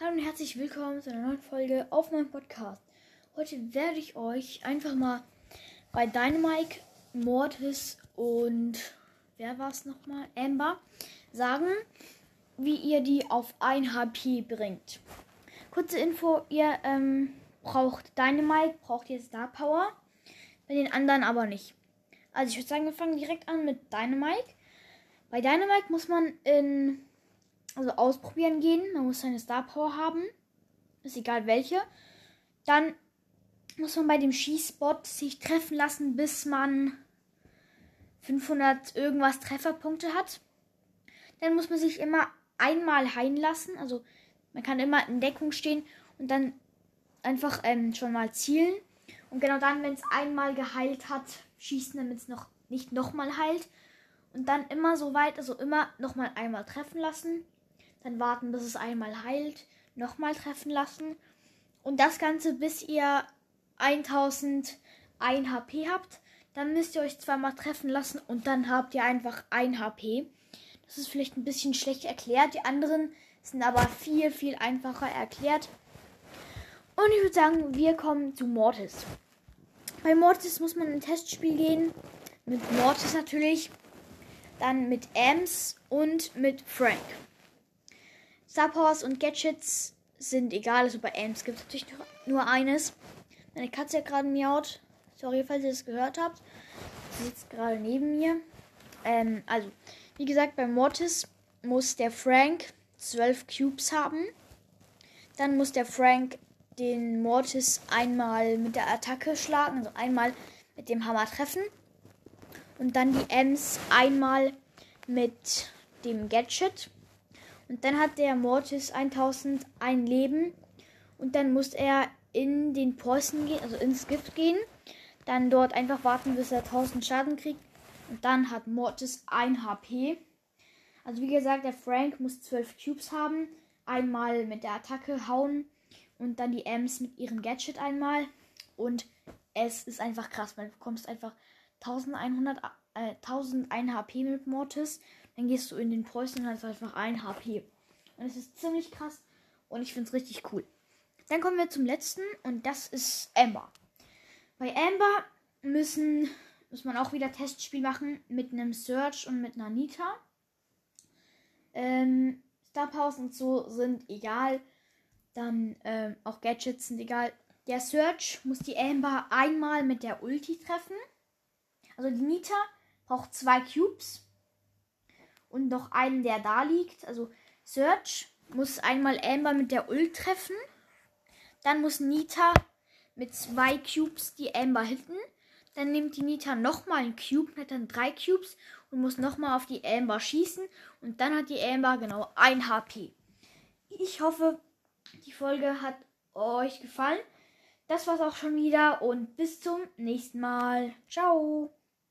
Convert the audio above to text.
Hallo und herzlich willkommen zu einer neuen Folge auf meinem Podcast. Heute werde ich euch einfach mal bei Dynamite, Mortis und wer war es nochmal? Amber sagen, wie ihr die auf 1 HP bringt. Kurze Info, ihr ähm, braucht Dynamite, braucht ihr Star Power, bei den anderen aber nicht. Also ich würde sagen, wir fangen direkt an mit Dynamite. Bei Dynamite muss man in also ausprobieren gehen. Man muss seine Star Power haben. Ist egal welche. Dann muss man bei dem Schießbot sich treffen lassen, bis man 500 irgendwas Trefferpunkte hat. Dann muss man sich immer einmal heilen lassen. Also man kann immer in Deckung stehen und dann einfach ähm, schon mal zielen. Und genau dann, wenn es einmal geheilt hat, schießen, damit es noch nicht nochmal heilt. Und dann immer so weit, also immer nochmal einmal treffen lassen. Dann warten, bis es einmal heilt. Nochmal treffen lassen. Und das Ganze, bis ihr 1001 HP habt. Dann müsst ihr euch zweimal treffen lassen und dann habt ihr einfach 1 HP. Das ist vielleicht ein bisschen schlecht erklärt. Die anderen sind aber viel, viel einfacher erklärt. Und ich würde sagen, wir kommen zu Mortis. Bei Mortis muss man in ein Testspiel gehen. Mit Mortis natürlich. Dann mit Ems und mit Frank. Star Powers und Gadgets sind egal. Also bei Ems gibt es natürlich nur, nur eines. Meine Katze hat gerade miaut. Sorry, falls ihr das gehört habt. Sie sitzt gerade neben mir. Ähm, also, wie gesagt, bei Mortis muss der Frank 12 Cubes haben. Dann muss der Frank den Mortis einmal mit der Attacke schlagen, also einmal mit dem Hammer treffen. Und dann die Ems einmal mit dem Gadget. Und dann hat der Mortis 1001 Leben. Und dann muss er in den Poison gehen, also ins Gift gehen. Dann dort einfach warten, bis er 1000 Schaden kriegt. Und dann hat Mortis 1 HP. Also wie gesagt, der Frank muss 12 Cubes haben. Einmal mit der Attacke hauen. Und dann die Ems mit ihrem Gadget einmal. Und es ist einfach krass. Man bekommst einfach 1100, äh, 1001 HP mit Mortis. Dann gehst du in den Poison und hast einfach 1 HP. Und es ist ziemlich krass. Und ich finde es richtig cool. Dann kommen wir zum letzten. Und das ist Amber. Bei Amber müssen, muss man auch wieder Testspiel machen. Mit einem Search und mit einer Nita. Ähm, Star Powers und so sind egal. Dann ähm, auch Gadgets sind egal. Der Search muss die Amber einmal mit der Ulti treffen. Also die Nita braucht zwei Cubes. Und noch einen, der da liegt. Also Search muss einmal Amber mit der Ult treffen. Dann muss Nita mit zwei Cubes die Amber hitten. Dann nimmt die Nita nochmal einen Cube, hat dann drei Cubes und muss nochmal auf die Amber schießen. Und dann hat die Amber genau ein HP. Ich hoffe, die Folge hat euch gefallen. Das war's auch schon wieder und bis zum nächsten Mal. Ciao.